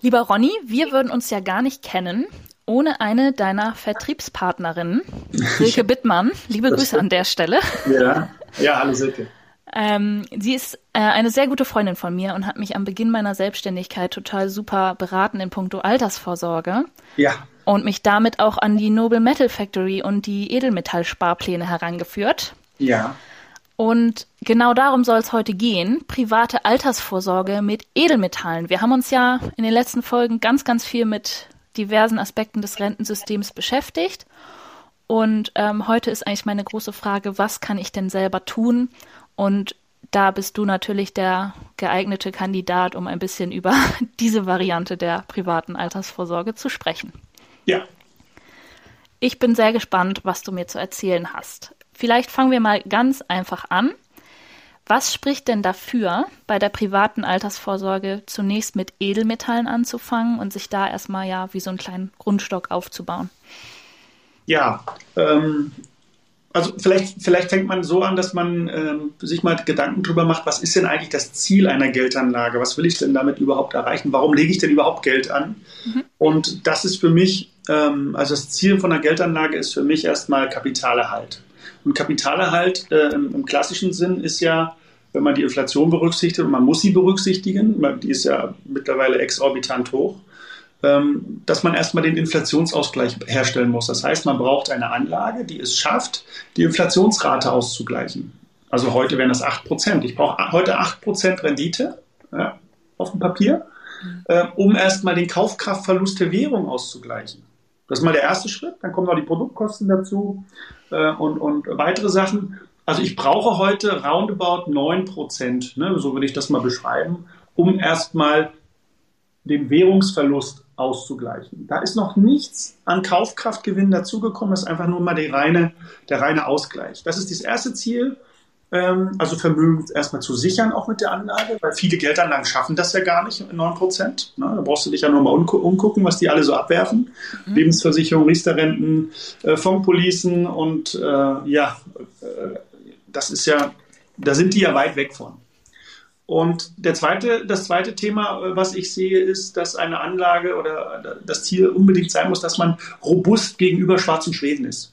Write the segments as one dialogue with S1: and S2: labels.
S1: Lieber Ronny, wir würden uns ja gar nicht kennen ohne eine deiner Vertriebspartnerinnen, Silke Bittmann. Liebe Grüße an der Stelle.
S2: Ja, ja hallo Silke.
S1: Ähm, sie ist äh, eine sehr gute Freundin von mir und hat mich am Beginn meiner Selbstständigkeit total super beraten in puncto Altersvorsorge.
S2: Ja.
S1: Und mich damit auch an die Noble Metal Factory und die Edelmetallsparpläne herangeführt.
S2: Ja.
S1: Und genau darum soll es heute gehen. Private Altersvorsorge mit Edelmetallen. Wir haben uns ja in den letzten Folgen ganz, ganz viel mit diversen Aspekten des Rentensystems beschäftigt. Und ähm, heute ist eigentlich meine große Frage, was kann ich denn selber tun, und da bist du natürlich der geeignete Kandidat, um ein bisschen über diese Variante der privaten Altersvorsorge zu sprechen.
S2: Ja.
S1: Ich bin sehr gespannt, was du mir zu erzählen hast. Vielleicht fangen wir mal ganz einfach an. Was spricht denn dafür, bei der privaten Altersvorsorge zunächst mit Edelmetallen anzufangen und sich da erstmal ja wie so einen kleinen Grundstock aufzubauen?
S2: Ja, ähm, also vielleicht, vielleicht fängt man so an, dass man ähm, sich mal Gedanken darüber macht, was ist denn eigentlich das Ziel einer Geldanlage? Was will ich denn damit überhaupt erreichen? Warum lege ich denn überhaupt Geld an? Mhm. Und das ist für mich, ähm, also das Ziel von einer Geldanlage ist für mich erstmal Kapitalerhalt. Und Kapitalerhalt äh, im, im klassischen Sinn ist ja, wenn man die Inflation berücksichtigt, und man muss sie berücksichtigen, die ist ja mittlerweile exorbitant hoch, ähm, dass man erstmal den Inflationsausgleich herstellen muss. Das heißt, man braucht eine Anlage, die es schafft, die Inflationsrate auszugleichen. Also heute wären das 8%. Ich brauche heute 8% Rendite ja, auf dem Papier, äh, um erstmal den Kaufkraftverlust der Währung auszugleichen. Das ist mal der erste Schritt. Dann kommen noch die Produktkosten dazu äh, und, und weitere Sachen. Also ich brauche heute roundabout 9%, ne, so würde ich das mal beschreiben, um erstmal den Währungsverlust auszugleichen. Da ist noch nichts an Kaufkraftgewinn dazugekommen, das ist einfach nur mal reine, der reine Ausgleich. Das ist das erste Ziel, ähm, also Vermögen erstmal zu sichern, auch mit der Anlage, weil viele Geldanlagen schaffen das ja gar nicht, 9 Prozent. Ne? Da brauchst du dich ja nur mal umgucken, was die alle so abwerfen. Mhm. Lebensversicherung, Riester-Renten, äh, Fondspolicen und äh, ja, äh, das ist ja, da sind die ja weit weg von. Und der zweite, das zweite Thema, äh, was ich sehe, ist, dass eine Anlage oder das Ziel unbedingt sein muss, dass man robust gegenüber schwarzen Schweden ist.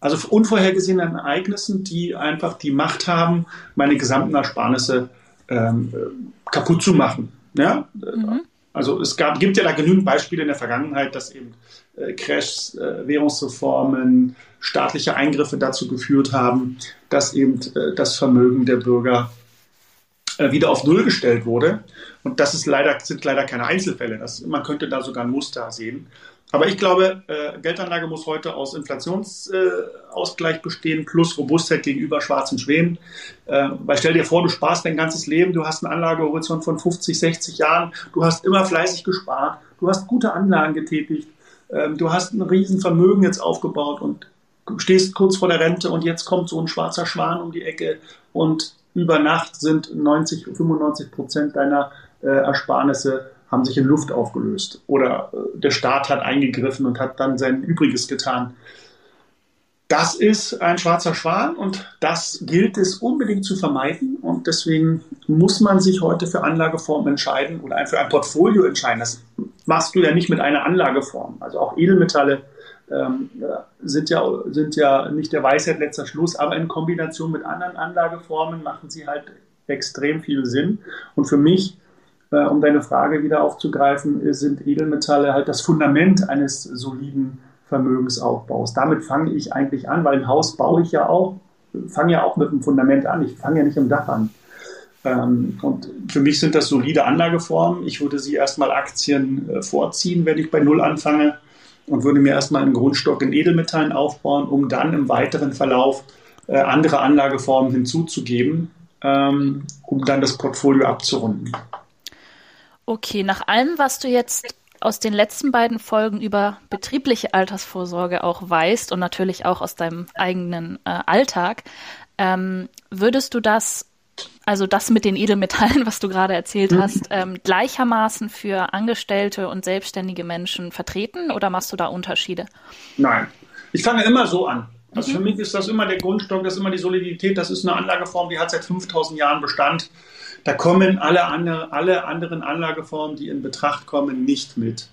S2: Also unvorhergesehenen Ereignissen, die einfach die Macht haben, meine gesamten Ersparnisse ähm, äh, kaputt zu machen. Ja? Mhm. Also es gab, gibt ja da genügend Beispiele in der Vergangenheit, dass eben äh, Crashs, äh, Währungsreformen, staatliche Eingriffe dazu geführt haben, dass eben äh, das Vermögen der Bürger äh, wieder auf Null gestellt wurde. Und das ist leider, sind leider keine Einzelfälle. Das, man könnte da sogar ein Muster sehen. Aber ich glaube, äh, Geldanlage muss heute aus Inflationsausgleich äh, bestehen plus Robustheit gegenüber schwarzen Schwänen. Äh, weil stell dir vor, du sparst dein ganzes Leben, du hast einen Anlagehorizont von 50, 60 Jahren, du hast immer fleißig gespart, du hast gute Anlagen getätigt, äh, du hast ein Riesenvermögen jetzt aufgebaut und stehst kurz vor der Rente und jetzt kommt so ein schwarzer Schwan um die Ecke und über Nacht sind 90, 95 Prozent deiner äh, Ersparnisse haben sich in Luft aufgelöst. Oder äh, der Staat hat eingegriffen und hat dann sein Übriges getan. Das ist ein schwarzer Schwan und das gilt es unbedingt zu vermeiden. Und deswegen muss man sich heute für Anlageformen entscheiden oder für ein Portfolio entscheiden. Das machst du ja nicht mit einer Anlageform. Also auch Edelmetalle ähm, sind, ja, sind ja nicht der Weisheit letzter Schluss, aber in Kombination mit anderen Anlageformen machen sie halt extrem viel Sinn. Und für mich, um deine Frage wieder aufzugreifen, sind Edelmetalle halt das Fundament eines soliden Vermögensaufbaus. Damit fange ich eigentlich an, weil ein Haus baue ich ja auch, fange ja auch mit dem Fundament an. Ich fange ja nicht im Dach an. Ähm, und für mich sind das solide Anlageformen. Ich würde sie erstmal Aktien äh, vorziehen, wenn ich bei Null anfange und würde mir erstmal einen Grundstock in Edelmetallen aufbauen, um dann im weiteren Verlauf äh, andere Anlageformen hinzuzugeben, ähm, um dann das Portfolio abzurunden.
S1: Okay, nach allem, was du jetzt aus den letzten beiden Folgen über betriebliche Altersvorsorge auch weißt und natürlich auch aus deinem eigenen äh, Alltag, ähm, würdest du das also das mit den Edelmetallen, was du gerade erzählt mhm. hast, ähm, gleichermaßen für Angestellte und selbstständige Menschen vertreten oder machst du da Unterschiede?
S2: Nein, ich fange immer so an. Also mhm. für mich ist das immer der Grundstock, das ist immer die Solidität, das ist eine Anlageform, die hat seit 5000 Jahren Bestand. Da kommen alle, andere, alle anderen Anlageformen, die in Betracht kommen, nicht mit.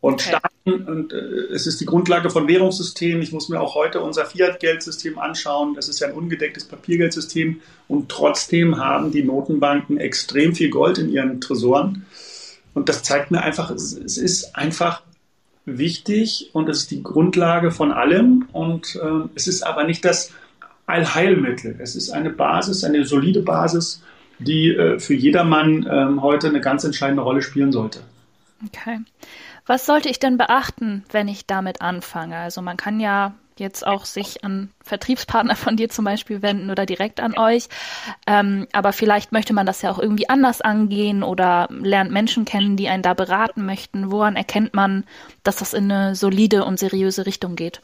S2: Und okay. Staaten, und äh, es ist die Grundlage von Währungssystemen. Ich muss mir auch heute unser Fiat-Geldsystem anschauen. Das ist ja ein ungedecktes Papiergeldsystem. Und trotzdem haben die Notenbanken extrem viel Gold in ihren Tresoren. Und das zeigt mir einfach, es, es ist einfach wichtig und es ist die Grundlage von allem. Und äh, es ist aber nicht das Allheilmittel. Es ist eine Basis, eine solide Basis, die äh, für jedermann äh, heute eine ganz entscheidende Rolle spielen sollte.
S1: Okay. Was sollte ich denn beachten, wenn ich damit anfange? Also man kann ja jetzt auch sich an Vertriebspartner von dir zum Beispiel wenden oder direkt an euch. Ähm, aber vielleicht möchte man das ja auch irgendwie anders angehen oder lernt Menschen kennen, die einen da beraten möchten. Woran erkennt man, dass das in eine solide und seriöse Richtung geht?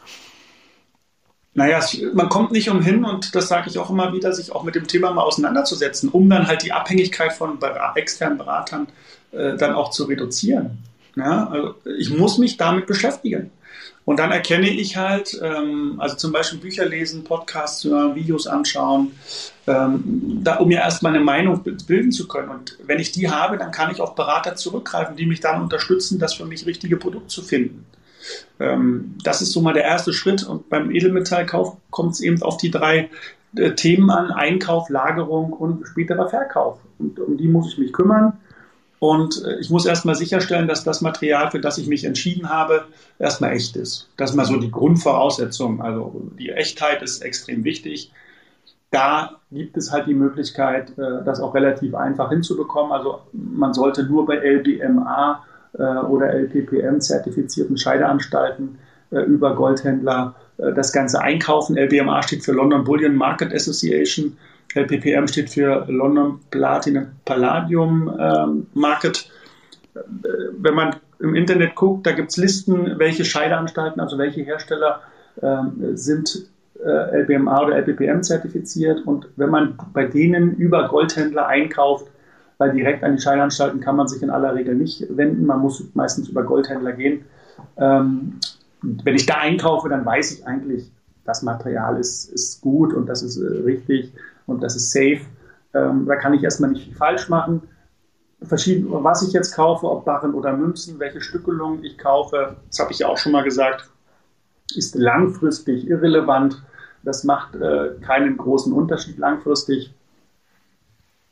S2: Naja, man kommt nicht umhin, und das sage ich auch immer wieder, sich auch mit dem Thema mal auseinanderzusetzen, um dann halt die Abhängigkeit von externen Beratern äh, dann auch zu reduzieren. Ja, also ich muss mich damit beschäftigen. Und dann erkenne ich halt, ähm, also zum Beispiel Bücher lesen, Podcasts hören, Videos anschauen, ähm, da, um mir erstmal eine Meinung bilden zu können. Und wenn ich die habe, dann kann ich auf Berater zurückgreifen, die mich dann unterstützen, das für mich richtige Produkt zu finden. Ähm, das ist so mal der erste Schritt. Und beim Edelmetallkauf kommt es eben auf die drei äh, Themen an, Einkauf, Lagerung und späterer Verkauf. Und um die muss ich mich kümmern. Und äh, ich muss erstmal sicherstellen, dass das Material, für das ich mich entschieden habe, erstmal echt ist. Das ist mal so die Grundvoraussetzung. Also die Echtheit ist extrem wichtig. Da gibt es halt die Möglichkeit, äh, das auch relativ einfach hinzubekommen. Also man sollte nur bei LBMA oder LPPM zertifizierten Scheideanstalten über Goldhändler das Ganze einkaufen. LBMA steht für London Bullion Market Association. LPPM steht für London Platinum Palladium ähm, Market. Äh, wenn man im Internet guckt, da gibt es Listen, welche Scheideanstalten, also welche Hersteller ähm, sind äh, LBMA oder LPPM zertifiziert. Und wenn man bei denen über Goldhändler einkauft, weil direkt an die Scheideanstalten kann man sich in aller Regel nicht wenden, man muss meistens über Goldhändler gehen. Ähm, wenn ich da einkaufe, dann weiß ich eigentlich, das Material ist, ist gut und das ist äh, richtig und das ist safe. Ähm, da kann ich erstmal nicht viel falsch machen. Verschieden, was ich jetzt kaufe, ob Barren oder Münzen, welche Stückelung ich kaufe, das habe ich ja auch schon mal gesagt, ist langfristig irrelevant. Das macht äh, keinen großen Unterschied langfristig.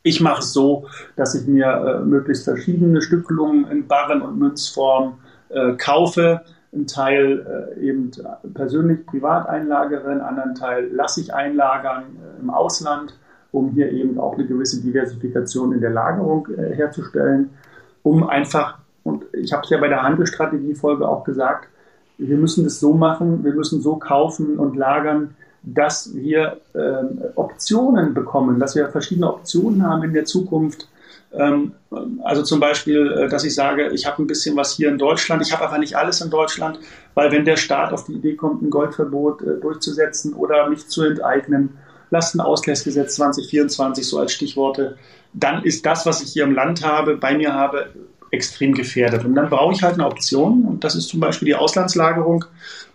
S2: Ich mache es so, dass ich mir äh, möglichst verschiedene Stückelungen in Barren- und Münzform äh, kaufe. Ein Teil äh, eben persönlich privat einlagere, einen anderen Teil lasse ich einlagern äh, im Ausland, um hier eben auch eine gewisse Diversifikation in der Lagerung äh, herzustellen, um einfach, und ich habe es ja bei der Handelsstrategiefolge auch gesagt, wir müssen das so machen, wir müssen so kaufen und lagern, dass wir äh, Optionen bekommen, dass wir verschiedene Optionen haben in der Zukunft, ähm, also zum Beispiel, äh, dass ich sage, ich habe ein bisschen was hier in Deutschland, ich habe aber nicht alles in Deutschland, weil wenn der Staat auf die Idee kommt, ein Goldverbot äh, durchzusetzen oder mich zu enteignen, Lastenausgleichsgesetz 2024 so als Stichworte, dann ist das, was ich hier im Land habe, bei mir habe, extrem gefährdet. Und dann brauche ich halt eine Option und das ist zum Beispiel die Auslandslagerung,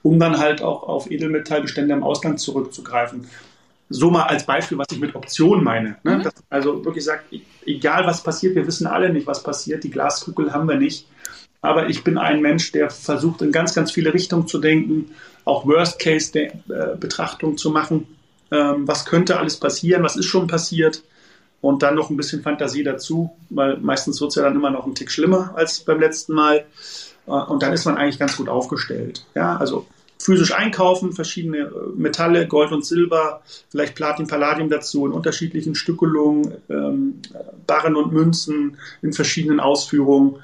S2: um dann halt auch auf Edelmetallbestände im Ausland zurückzugreifen so mal als Beispiel, was ich mit Option meine. Ne? Mhm. Dass also wirklich sagt, egal was passiert, wir wissen alle nicht, was passiert, die Glaskugel haben wir nicht. Aber ich bin ein Mensch, der versucht, in ganz, ganz viele Richtungen zu denken, auch Worst-Case-Betrachtung äh, zu machen. Ähm, was könnte alles passieren? Was ist schon passiert? Und dann noch ein bisschen Fantasie dazu, weil meistens wird es ja dann immer noch ein Tick schlimmer als beim letzten Mal. Äh, und dann ist man eigentlich ganz gut aufgestellt. Ja, also physisch einkaufen, verschiedene äh, Metalle, Gold und Silber, vielleicht Platin, Palladium dazu in unterschiedlichen Stückelungen, ähm, Barren und Münzen in verschiedenen Ausführungen,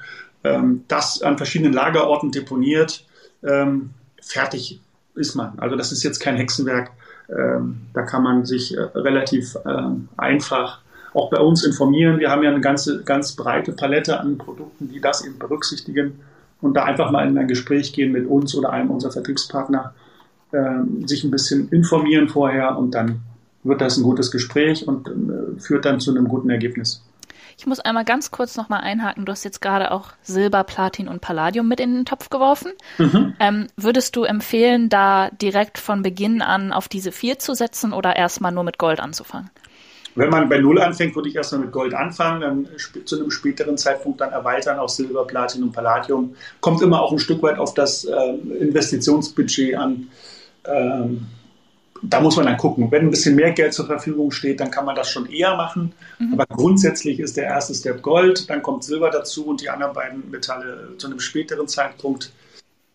S2: ähm, das an verschiedenen Lagerorten deponiert. Ähm, fertig ist man. Also das ist jetzt kein Hexenwerk. Ähm, da kann man sich äh, relativ äh, einfach auch bei uns informieren. Wir haben ja eine ganze, ganz breite Palette an Produkten, die das eben berücksichtigen und da einfach mal in ein Gespräch gehen mit uns oder einem unserer Vertriebspartner, äh, sich ein bisschen informieren vorher und dann wird das ein gutes Gespräch und äh, führt dann zu einem guten Ergebnis.
S1: Ich muss einmal ganz kurz nochmal einhaken. Du hast jetzt gerade auch Silber, Platin und Palladium mit in den Topf geworfen. Mhm. Ähm, würdest du empfehlen, da direkt von Beginn an auf diese vier zu setzen oder erstmal nur mit Gold anzufangen?
S2: Wenn man bei Null anfängt, würde ich erstmal mit Gold anfangen, dann zu einem späteren Zeitpunkt dann erweitern auf Silber, Platinum, Palladium. Kommt immer auch ein Stück weit auf das äh, Investitionsbudget an. Ähm, da muss man dann gucken. Wenn ein bisschen mehr Geld zur Verfügung steht, dann kann man das schon eher machen. Mhm. Aber grundsätzlich ist der erste Step Gold, dann kommt Silber dazu und die anderen beiden Metalle zu einem späteren Zeitpunkt.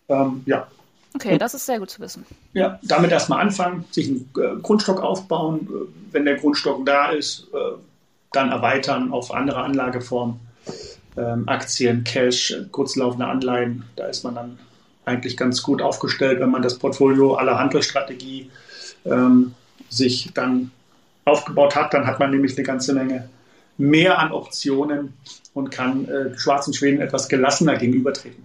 S2: Ähm, ja,
S1: Okay, das ist sehr gut zu wissen.
S2: Ja, damit erstmal anfangen, sich einen äh, Grundstock aufbauen. Äh, wenn der Grundstock da ist, äh, dann erweitern auf andere Anlageformen. Ähm, Aktien, Cash, kurzlaufende Anleihen. Da ist man dann eigentlich ganz gut aufgestellt, wenn man das Portfolio aller Handelsstrategie ähm, sich dann aufgebaut hat. Dann hat man nämlich eine ganze Menge mehr an Optionen und kann äh, schwarzen Schweden etwas gelassener gegenübertreten.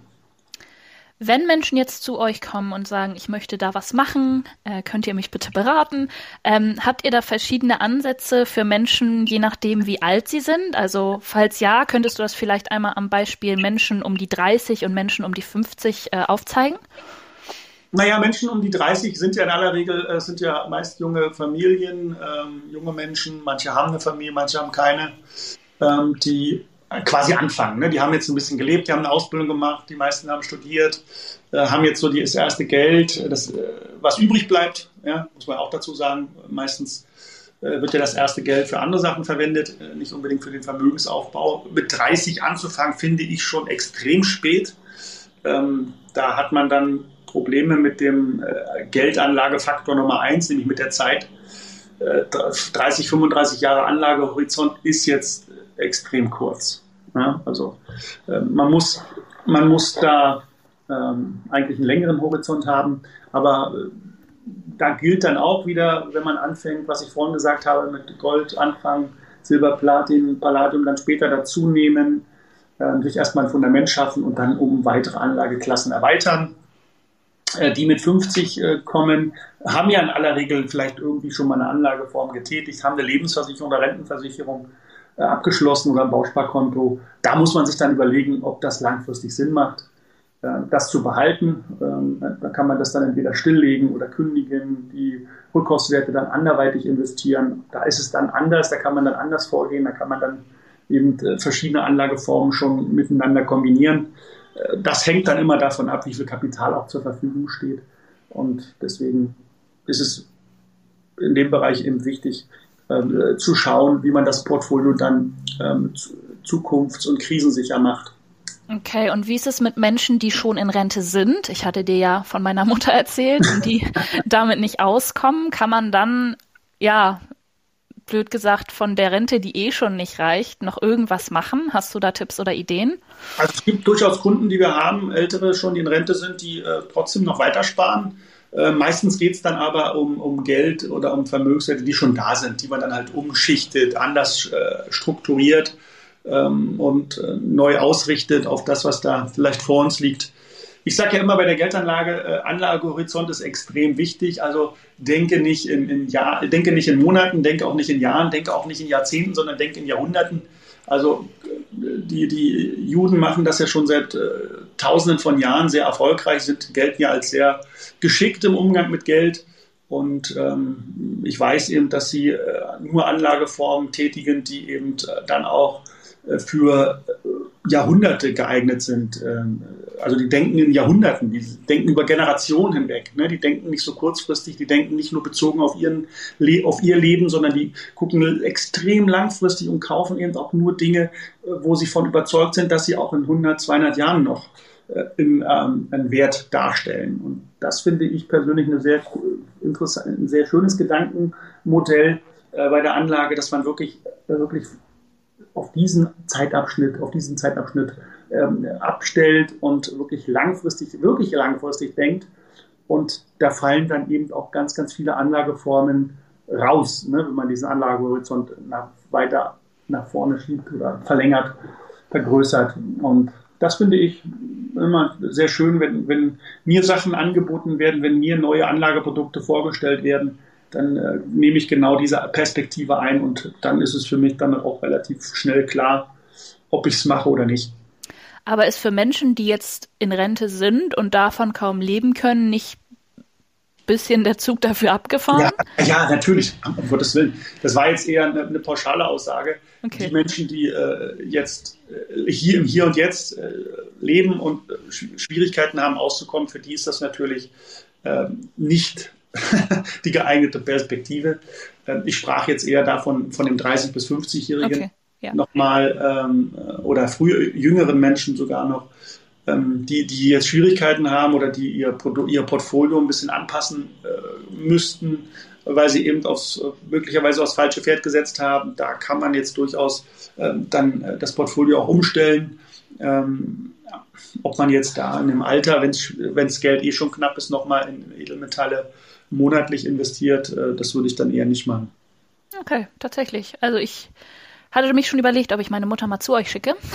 S1: Wenn Menschen jetzt zu euch kommen und sagen, ich möchte da was machen, äh, könnt ihr mich bitte beraten? Ähm, habt ihr da verschiedene Ansätze für Menschen, je nachdem, wie alt sie sind? Also, falls ja, könntest du das vielleicht einmal am Beispiel Menschen um die 30 und Menschen um die 50 äh, aufzeigen?
S2: Naja, Menschen um die 30 sind ja in aller Regel äh, sind ja meist junge Familien, ähm, junge Menschen, manche haben eine Familie, manche haben keine, ähm, die quasi anfangen. Ne? Die haben jetzt ein bisschen gelebt, die haben eine Ausbildung gemacht, die meisten haben studiert, äh, haben jetzt so das erste Geld, das, äh, was übrig bleibt, ja, muss man auch dazu sagen. Meistens äh, wird ja das erste Geld für andere Sachen verwendet, äh, nicht unbedingt für den Vermögensaufbau. Mit 30 anzufangen, finde ich schon extrem spät. Ähm, da hat man dann Probleme mit dem äh, Geldanlagefaktor Nummer eins, nämlich mit der Zeit. 30, äh, 35 Jahre Anlagehorizont ist jetzt extrem kurz. Ja, also äh, man, muss, man muss da ähm, eigentlich einen längeren Horizont haben, aber äh, da gilt dann auch wieder, wenn man anfängt, was ich vorhin gesagt habe, mit Gold anfangen, Silber, Platin, Palladium dann später dazu nehmen, äh, sich erstmal ein Fundament schaffen und dann um weitere Anlageklassen erweitern. Äh, die mit 50 äh, kommen, haben ja in aller Regel vielleicht irgendwie schon mal eine Anlageform getätigt, haben eine Lebensversicherung oder Rentenversicherung abgeschlossen oder ein Bausparkonto. Da muss man sich dann überlegen, ob das langfristig Sinn macht, äh, das zu behalten. Ähm, da kann man das dann entweder stilllegen oder kündigen, die Rückkaufswerte dann anderweitig investieren. Da ist es dann anders, da kann man dann anders vorgehen, da kann man dann eben äh, verschiedene Anlageformen schon miteinander kombinieren. Das hängt dann immer davon ab, wie viel Kapital auch zur Verfügung steht. Und deswegen ist es in dem Bereich eben wichtig, äh, zu schauen, wie man das Portfolio dann ähm, zukunfts- und krisensicher macht.
S1: Okay, und wie ist es mit Menschen, die schon in Rente sind? Ich hatte dir ja von meiner Mutter erzählt und die damit nicht auskommen. Kann man dann, ja, blöd gesagt, von der Rente, die eh schon nicht reicht, noch irgendwas machen? Hast du da Tipps oder Ideen?
S2: Also es gibt durchaus Kunden, die wir haben, ältere schon, die in Rente sind, die äh, trotzdem noch weiter sparen. Äh, meistens geht es dann aber um, um Geld oder um Vermögenswerte, die schon da sind, die man dann halt umschichtet, anders äh, strukturiert ähm, und äh, neu ausrichtet auf das, was da vielleicht vor uns liegt. Ich sage ja immer bei der Geldanlage, äh, Anlagehorizont ist extrem wichtig. Also denke nicht in, in denke nicht in Monaten, denke auch nicht in Jahren, denke auch nicht in Jahrzehnten, sondern denke in Jahrhunderten. Also die, die Juden machen das ja schon seit äh, Tausenden von Jahren sehr erfolgreich, sind, gelten ja als sehr geschickt im Umgang mit Geld. Und ähm, ich weiß eben, dass sie äh, nur Anlageformen tätigen, die eben äh, dann auch äh, für äh, Jahrhunderte geeignet sind. Also die denken in Jahrhunderten, die denken über Generationen hinweg. Ne? Die denken nicht so kurzfristig, die denken nicht nur bezogen auf, ihren, auf ihr Leben, sondern die gucken extrem langfristig und kaufen eben auch nur Dinge, äh, wo sie von überzeugt sind, dass sie auch in 100, 200 Jahren noch in, ähm, einen Wert darstellen. Und das finde ich persönlich eine sehr interessant, ein sehr schönes Gedankenmodell äh, bei der Anlage, dass man wirklich, wirklich auf diesen Zeitabschnitt, auf diesen Zeitabschnitt ähm, abstellt und wirklich langfristig, wirklich langfristig denkt. Und da fallen dann eben auch ganz, ganz viele Anlageformen raus, ne, wenn man diesen Anlagehorizont nach, weiter nach vorne schiebt oder verlängert, vergrößert. Und das finde ich immer sehr schön, wenn, wenn mir Sachen angeboten werden, wenn mir neue Anlageprodukte vorgestellt werden, dann äh, nehme ich genau diese Perspektive ein und dann ist es für mich dann auch relativ schnell klar, ob ich es mache oder nicht.
S1: Aber ist für Menschen, die jetzt in Rente sind und davon kaum leben können, nicht bisschen der Zug dafür abgefahren?
S2: Ja, ja natürlich, um Gottes Willen. Das war jetzt eher eine, eine pauschale Aussage. Okay. Die Menschen, die äh, jetzt äh, hier im Hier und Jetzt äh, leben und äh, Schwierigkeiten haben, auszukommen, für die ist das natürlich ähm, nicht die geeignete Perspektive. Ähm, ich sprach jetzt eher davon von dem 30- bis 50-Jährigen okay, ja. nochmal ähm, oder früher jüngeren Menschen sogar noch, ähm, die, die jetzt Schwierigkeiten haben oder die ihr, Produ ihr Portfolio ein bisschen anpassen äh, müssten, weil sie eben aufs, möglicherweise aufs falsche Pferd gesetzt haben. Da kann man jetzt durchaus ähm, dann äh, das Portfolio auch umstellen. Ähm, ob man jetzt da in dem Alter, wenn das Geld eh schon knapp ist, nochmal in Edelmetalle monatlich investiert, äh, das würde ich dann eher nicht machen.
S1: Okay, tatsächlich. Also ich hatte mich schon überlegt, ob ich meine Mutter mal zu euch schicke.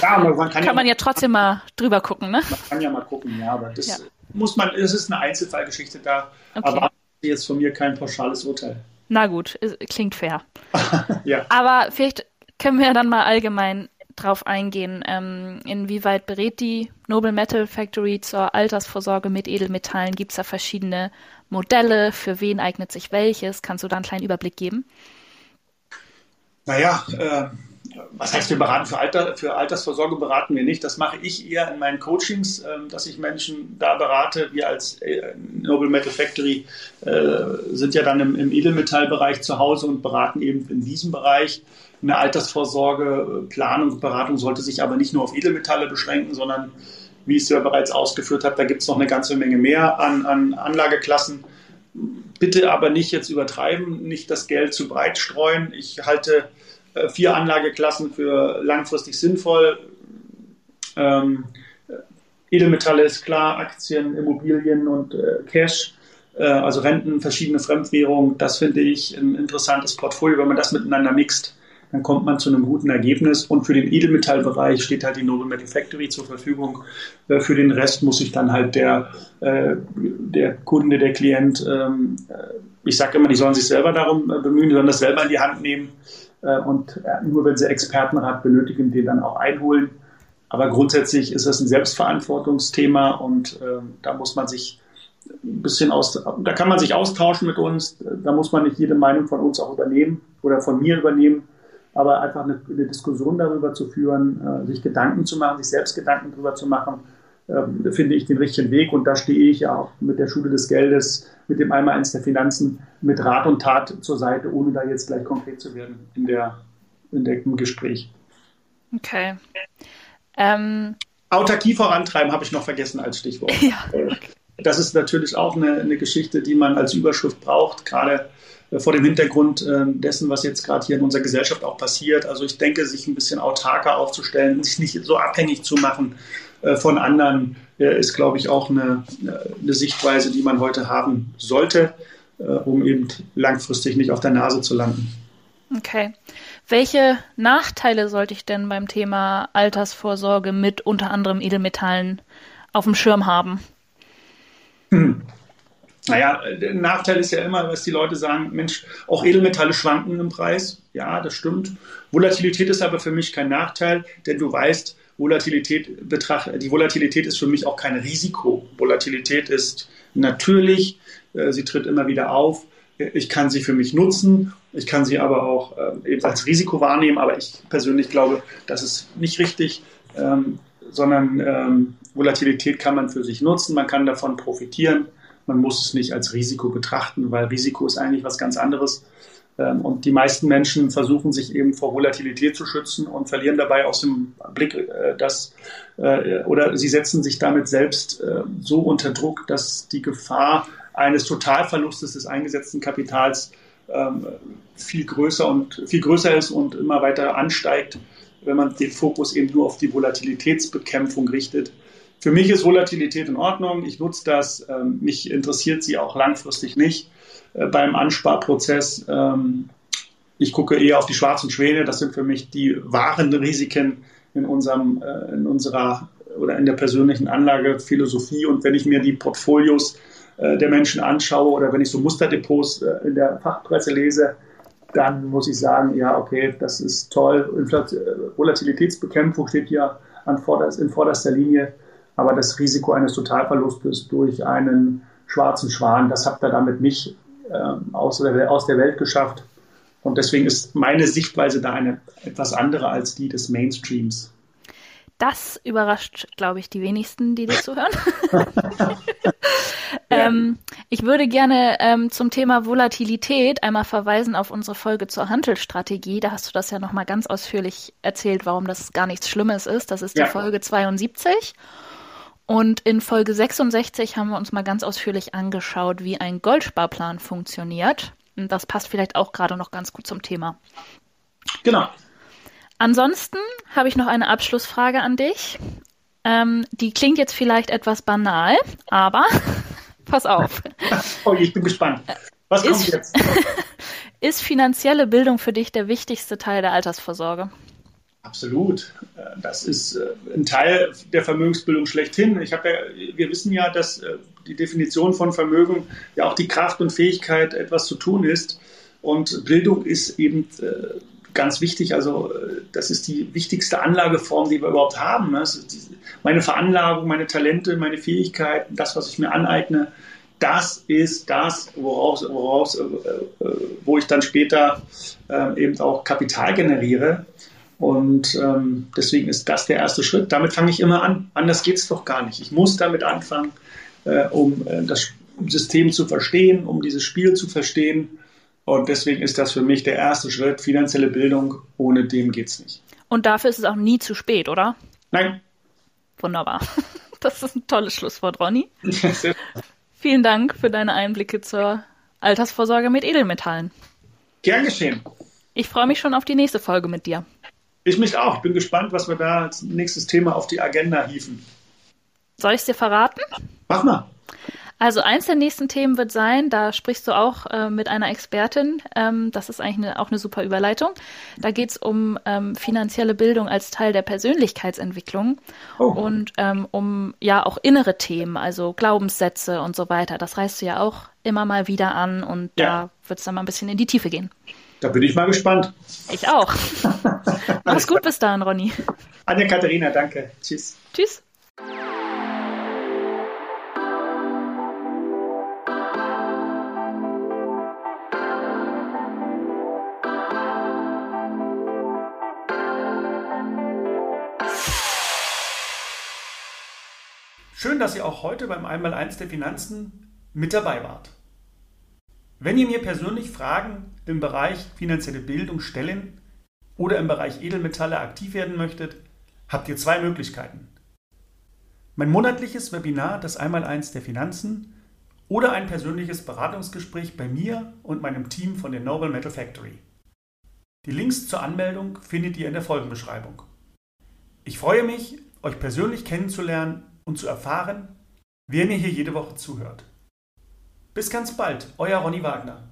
S1: Ja, aber man kann, kann ja man ja trotzdem mal drüber gucken, ne?
S2: Man kann ja mal gucken, ja, aber das ja. muss man, es ist eine Einzelfallgeschichte da, okay. aber jetzt von mir kein pauschales Urteil.
S1: Na gut, klingt fair. ja. Aber vielleicht können wir dann mal allgemein drauf eingehen, ähm, inwieweit berät die Noble Metal Factory zur Altersvorsorge mit Edelmetallen? Gibt es da verschiedene Modelle? Für wen eignet sich welches? Kannst du da einen kleinen Überblick geben?
S2: Naja, äh, was heißt wir beraten für, Alter, für Altersvorsorge beraten wir nicht. Das mache ich eher in meinen Coachings, äh, dass ich Menschen da berate. Wir als äh, Noble Metal Factory äh, sind ja dann im, im Edelmetallbereich zu Hause und beraten eben in diesem Bereich. Eine Altersvorsorge, Planung, Beratung sollte sich aber nicht nur auf Edelmetalle beschränken, sondern wie ich es ja bereits ausgeführt habe, da gibt es noch eine ganze Menge mehr an, an Anlageklassen. Bitte aber nicht jetzt übertreiben, nicht das Geld zu breit streuen. Ich halte äh, vier Anlageklassen für langfristig sinnvoll. Ähm, Edelmetalle ist klar, Aktien, Immobilien und äh, Cash, äh, also Renten, verschiedene Fremdwährungen. Das finde ich ein interessantes Portfolio, wenn man das miteinander mixt dann kommt man zu einem guten Ergebnis. Und für den Edelmetallbereich steht halt die Noble Metal Factory zur Verfügung. Äh, für den Rest muss sich dann halt der, äh, der Kunde, der Klient, ähm, äh, ich sage immer, die sollen sich selber darum bemühen, die sollen das selber in die Hand nehmen. Und nur wenn sie Expertenrat benötigen, den dann auch einholen. Aber grundsätzlich ist das ein Selbstverantwortungsthema und da muss man sich ein bisschen aus, da kann man sich austauschen mit uns. Da muss man nicht jede Meinung von uns auch übernehmen oder von mir übernehmen aber einfach eine, eine Diskussion darüber zu führen, äh, sich Gedanken zu machen, sich selbst Gedanken darüber zu machen, äh, finde ich den richtigen Weg. Und da stehe ich ja auch mit der Schule des Geldes, mit dem einmal eins der Finanzen, mit Rat und Tat zur Seite, ohne da jetzt gleich konkret zu werden in der, in der im Gespräch.
S1: Okay. Ähm,
S2: Autarkie vorantreiben habe ich noch vergessen als Stichwort. Ja. Das ist natürlich auch eine, eine Geschichte, die man als Überschrift braucht, gerade äh, vor dem Hintergrund äh, dessen, was jetzt gerade hier in unserer Gesellschaft auch passiert. Also ich denke, sich ein bisschen autarker aufzustellen, sich nicht so abhängig zu machen äh, von anderen, ist, glaube ich, auch eine, eine Sichtweise, die man heute haben sollte, um eben langfristig nicht auf der Nase zu landen.
S1: Okay. Welche Nachteile sollte ich denn beim Thema Altersvorsorge mit unter anderem Edelmetallen auf dem Schirm haben?
S2: Hm. Naja, der Nachteil ist ja immer, dass die Leute sagen, Mensch, auch Edelmetalle schwanken im Preis. Ja, das stimmt. Volatilität ist aber für mich kein Nachteil, denn du weißt, Volatilität betracht, die Volatilität ist für mich auch kein Risiko. Volatilität ist natürlich, äh, sie tritt immer wieder auf. Ich kann sie für mich nutzen, ich kann sie aber auch äh, eben als Risiko wahrnehmen, aber ich persönlich glaube, das ist nicht richtig, ähm, sondern ähm, Volatilität kann man für sich nutzen, man kann davon profitieren man muss es nicht als Risiko betrachten, weil Risiko ist eigentlich was ganz anderes. Ähm, und die meisten Menschen versuchen sich eben vor Volatilität zu schützen und verlieren dabei aus dem Blick, äh, dass, äh, oder sie setzen sich damit selbst äh, so unter Druck, dass die Gefahr eines Totalverlustes des eingesetzten Kapitals ähm, viel größer und viel größer ist und immer weiter ansteigt, wenn man den Fokus eben nur auf die Volatilitätsbekämpfung richtet. Für mich ist Volatilität in Ordnung. Ich nutze das. Ähm, mich interessiert sie auch langfristig nicht äh, beim Ansparprozess. Ähm, ich gucke eher auf die schwarzen Schwäne. Das sind für mich die wahren Risiken in unserem, äh, in unserer oder in der persönlichen Anlagephilosophie. Und wenn ich mir die Portfolios äh, der Menschen anschaue oder wenn ich so Musterdepots in der Fachpresse lese, dann muss ich sagen, ja, okay, das ist toll. Volatilitätsbekämpfung steht hier an vorderst, in vorderster Linie aber das Risiko eines Totalverlustes durch einen schwarzen Schwan. Das habt ihr damit nicht äh, aus, der, aus der Welt geschafft. Und deswegen ist meine Sichtweise da eine etwas andere als die des Mainstreams.
S1: Das überrascht, glaube ich, die wenigsten, die dir zuhören. ähm, ich würde gerne ähm, zum Thema Volatilität einmal verweisen auf unsere Folge zur Handelstrategie. Da hast du das ja nochmal ganz ausführlich erzählt, warum das gar nichts Schlimmes ist. Das ist die ja. Folge 72. Und in Folge 66 haben wir uns mal ganz ausführlich angeschaut, wie ein Goldsparplan funktioniert. Und das passt vielleicht auch gerade noch ganz gut zum Thema.
S2: Genau.
S1: Ansonsten habe ich noch eine Abschlussfrage an dich. Ähm, die klingt jetzt vielleicht etwas banal, aber pass auf.
S2: Oh, ich bin gespannt. Was ist, kommt jetzt?
S1: ist finanzielle Bildung für dich der wichtigste Teil der Altersvorsorge?
S2: Absolut. Äh, das ist äh, ein Teil der Vermögensbildung schlechthin. Ich habe ja, wir wissen ja, dass äh, die Definition von Vermögen ja auch die Kraft und Fähigkeit, etwas zu tun ist. Und Bildung ist eben ganz wichtig. Also das ist die wichtigste Anlageform, die wir überhaupt haben. Ne? Meine Veranlagung, meine Talente, meine Fähigkeiten, das, was ich mir aneigne, das ist das, woraus, woraus äh, wo ich dann später äh, eben auch Kapital generiere. Und ähm, deswegen ist das der erste Schritt. Damit fange ich immer an. Anders geht es doch gar nicht. Ich muss damit anfangen, äh, um äh, das System zu verstehen, um dieses Spiel zu verstehen. Und deswegen ist das für mich der erste Schritt, finanzielle Bildung. Ohne dem geht es nicht.
S1: Und dafür ist es auch nie zu spät, oder?
S2: Nein.
S1: Wunderbar. Das ist ein tolles Schlusswort, Ronny. Vielen Dank für deine Einblicke zur Altersvorsorge mit Edelmetallen.
S2: Gern geschehen.
S1: Ich freue mich schon auf die nächste Folge mit dir.
S2: Ich mich auch. Ich bin gespannt, was wir da als nächstes Thema auf die Agenda hieven.
S1: Soll ich es dir verraten?
S2: Mach mal.
S1: Also eins der nächsten Themen wird sein, da sprichst du auch äh, mit einer Expertin, ähm, das ist eigentlich eine, auch eine super Überleitung. Da geht es um ähm, finanzielle Bildung als Teil der Persönlichkeitsentwicklung oh. und ähm, um ja auch innere Themen, also Glaubenssätze und so weiter. Das reißt du ja auch immer mal wieder an und ja. da wird es dann mal ein bisschen in die Tiefe gehen.
S2: Da bin ich mal gespannt.
S1: Ich auch. Mach's gut bis dahin, Ronny.
S2: Anja Katharina, danke. Tschüss.
S1: Tschüss.
S2: Schön, dass ihr auch heute beim Einmaleins der Finanzen mit dabei wart. Wenn ihr mir persönlich Fragen im Bereich finanzielle Bildung stellen oder im Bereich Edelmetalle aktiv werden möchtet, habt ihr zwei Möglichkeiten. Mein monatliches Webinar, das Einmaleins der Finanzen oder ein persönliches Beratungsgespräch bei mir und meinem Team von der Noble Metal Factory. Die Links zur Anmeldung findet ihr in der Folgenbeschreibung. Ich freue mich, euch persönlich kennenzulernen und zu erfahren, wer mir hier jede Woche zuhört. Bis ganz bald, euer Ronny Wagner.